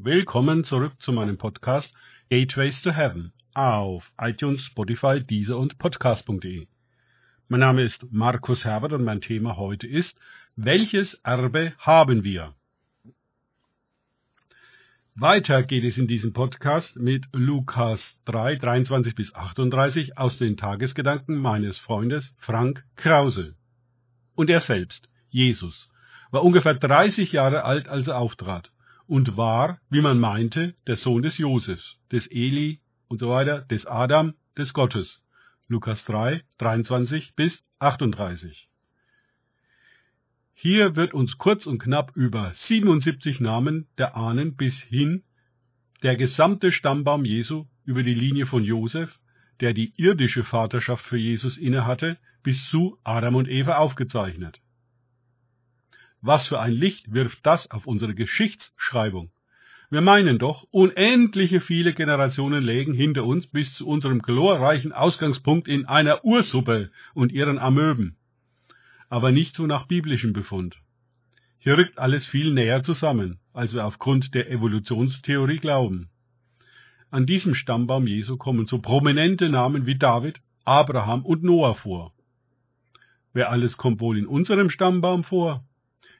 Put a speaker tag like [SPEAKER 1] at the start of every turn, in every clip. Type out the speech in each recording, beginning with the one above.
[SPEAKER 1] Willkommen zurück zu meinem Podcast Gateways to Heaven auf iTunes, Spotify, Deezer und Podcast.de. Mein Name ist Markus Herbert und mein Thema heute ist, welches Erbe haben wir? Weiter geht es in diesem Podcast mit Lukas 3, 23 bis 38 aus den Tagesgedanken meines Freundes Frank Krause. Und er selbst, Jesus, war ungefähr 30 Jahre alt, als er auftrat und war, wie man meinte, der Sohn des Josefs, des Eli und so weiter, des Adam, des Gottes. Lukas 3, 23 bis 38. Hier wird uns kurz und knapp über 77 Namen der Ahnen bis hin der gesamte Stammbaum Jesu über die Linie von Josef, der die irdische Vaterschaft für Jesus innehatte, bis zu Adam und Eva aufgezeichnet. Was für ein Licht wirft das auf unsere Geschichtsschreibung? Wir meinen doch, unendliche viele Generationen lägen hinter uns bis zu unserem glorreichen Ausgangspunkt in einer Ursuppe und ihren Amöben. Aber nicht so nach biblischem Befund. Hier rückt alles viel näher zusammen, als wir aufgrund der Evolutionstheorie glauben. An diesem Stammbaum Jesu kommen so prominente Namen wie David, Abraham und Noah vor. Wer alles kommt wohl in unserem Stammbaum vor?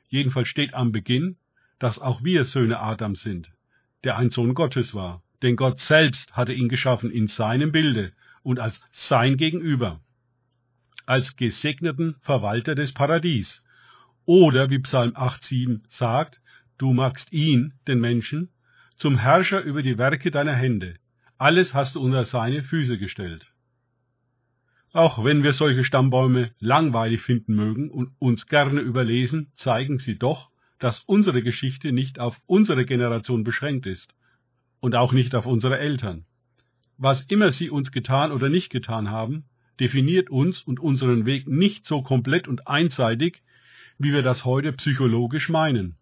[SPEAKER 1] Jedenfalls steht am Beginn, dass auch wir Söhne Adams sind, der ein Sohn Gottes war, denn Gott selbst hatte ihn geschaffen in seinem Bilde und als sein Gegenüber, als gesegneten Verwalter des Paradies. Oder wie Psalm 8,7 sagt, du magst ihn, den Menschen, zum Herrscher über die Werke deiner Hände. Alles hast du unter seine Füße gestellt. Auch wenn wir solche Stammbäume langweilig finden mögen und uns gerne überlesen, zeigen sie doch, dass unsere Geschichte nicht auf unsere Generation beschränkt ist und auch nicht auf unsere Eltern. Was immer sie uns getan oder nicht getan haben, definiert uns und unseren Weg nicht so komplett und einseitig, wie wir das heute psychologisch meinen.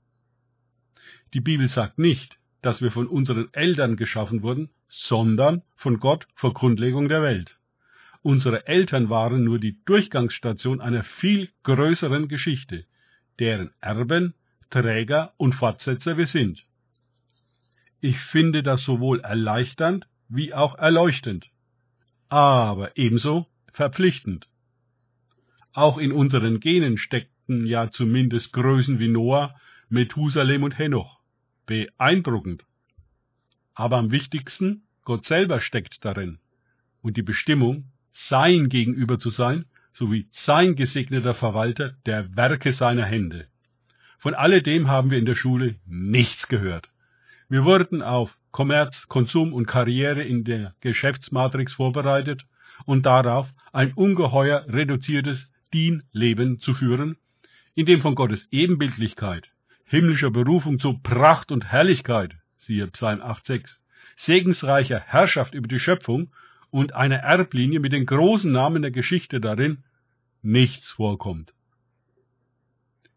[SPEAKER 1] Die Bibel sagt nicht, dass wir von unseren Eltern geschaffen wurden, sondern von Gott vor Grundlegung der Welt. Unsere Eltern waren nur die Durchgangsstation einer viel größeren Geschichte, deren Erben, Träger und Fortsetzer wir sind. Ich finde das sowohl erleichternd wie auch erleuchtend, aber ebenso verpflichtend. Auch in unseren Genen steckten ja zumindest Größen wie Noah, Methusalem und Henoch. Beeindruckend. Aber am wichtigsten, Gott selber steckt darin. Und die Bestimmung, sein gegenüber zu sein, sowie sein gesegneter Verwalter der Werke seiner Hände. Von alledem haben wir in der Schule nichts gehört. Wir wurden auf Kommerz, Konsum und Karriere in der Geschäftsmatrix vorbereitet und darauf, ein ungeheuer reduziertes Dienleben zu führen, in dem von Gottes Ebenbildlichkeit, himmlischer Berufung zu Pracht und Herrlichkeit, siehe Psalm 8,6, segensreicher Herrschaft über die Schöpfung und einer Erblinie mit den großen Namen der Geschichte darin nichts vorkommt.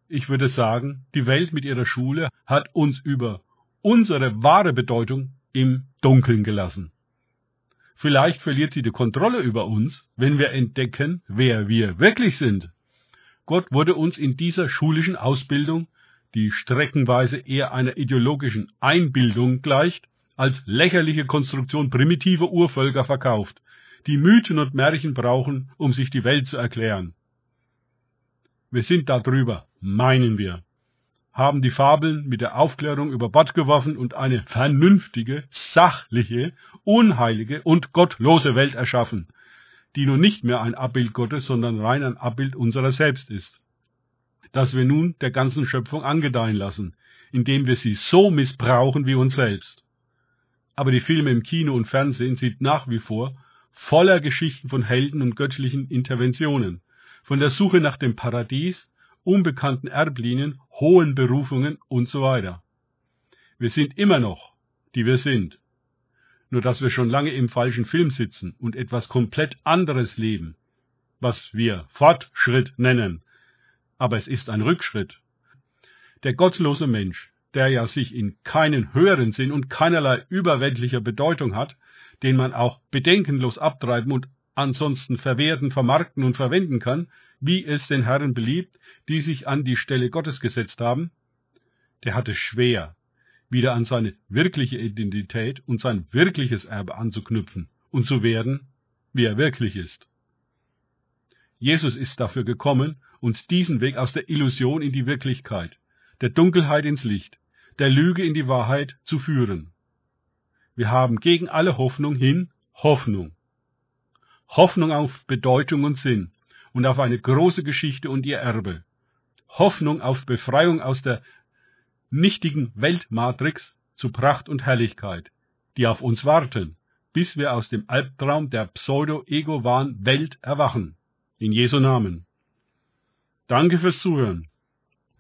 [SPEAKER 1] Ich würde sagen, die Welt mit ihrer Schule hat uns über unsere wahre Bedeutung im Dunkeln gelassen. Vielleicht verliert sie die Kontrolle über uns, wenn wir entdecken, wer wir wirklich sind. Gott wurde uns in dieser schulischen Ausbildung, die streckenweise eher einer ideologischen Einbildung gleicht, als lächerliche Konstruktion primitiver Urvölker verkauft, die Mythen und Märchen brauchen, um sich die Welt zu erklären. Wir sind darüber, meinen wir, haben die Fabeln mit der Aufklärung über Bord geworfen und eine vernünftige, sachliche, unheilige und gottlose Welt erschaffen, die nun nicht mehr ein Abbild Gottes, sondern rein ein Abbild unserer selbst ist. Das wir nun der ganzen Schöpfung angedeihen lassen, indem wir sie so missbrauchen wie uns selbst aber die Filme im Kino und Fernsehen sind nach wie vor voller Geschichten von Helden und göttlichen Interventionen, von der Suche nach dem Paradies, unbekannten Erblinien, hohen Berufungen und so weiter. Wir sind immer noch, die wir sind. Nur dass wir schon lange im falschen Film sitzen und etwas komplett anderes leben, was wir Fortschritt nennen. Aber es ist ein Rückschritt. Der gottlose Mensch, der ja sich in keinen höheren Sinn und keinerlei überweltlicher Bedeutung hat, den man auch bedenkenlos abtreiben und ansonsten verwerten, vermarkten und verwenden kann, wie es den Herren beliebt, die sich an die Stelle Gottes gesetzt haben, der hat es schwer, wieder an seine wirkliche Identität und sein wirkliches Erbe anzuknüpfen und zu werden, wie er wirklich ist. Jesus ist dafür gekommen, uns diesen Weg aus der Illusion in die Wirklichkeit, der Dunkelheit ins Licht, der Lüge in die Wahrheit zu führen. Wir haben gegen alle Hoffnung hin Hoffnung. Hoffnung auf Bedeutung und Sinn und auf eine große Geschichte und ihr Erbe. Hoffnung auf Befreiung aus der nichtigen Weltmatrix zu Pracht und Herrlichkeit, die auf uns warten, bis wir aus dem Albtraum der Pseudo-Ego-Wahn-Welt erwachen. In Jesu Namen. Danke fürs Zuhören.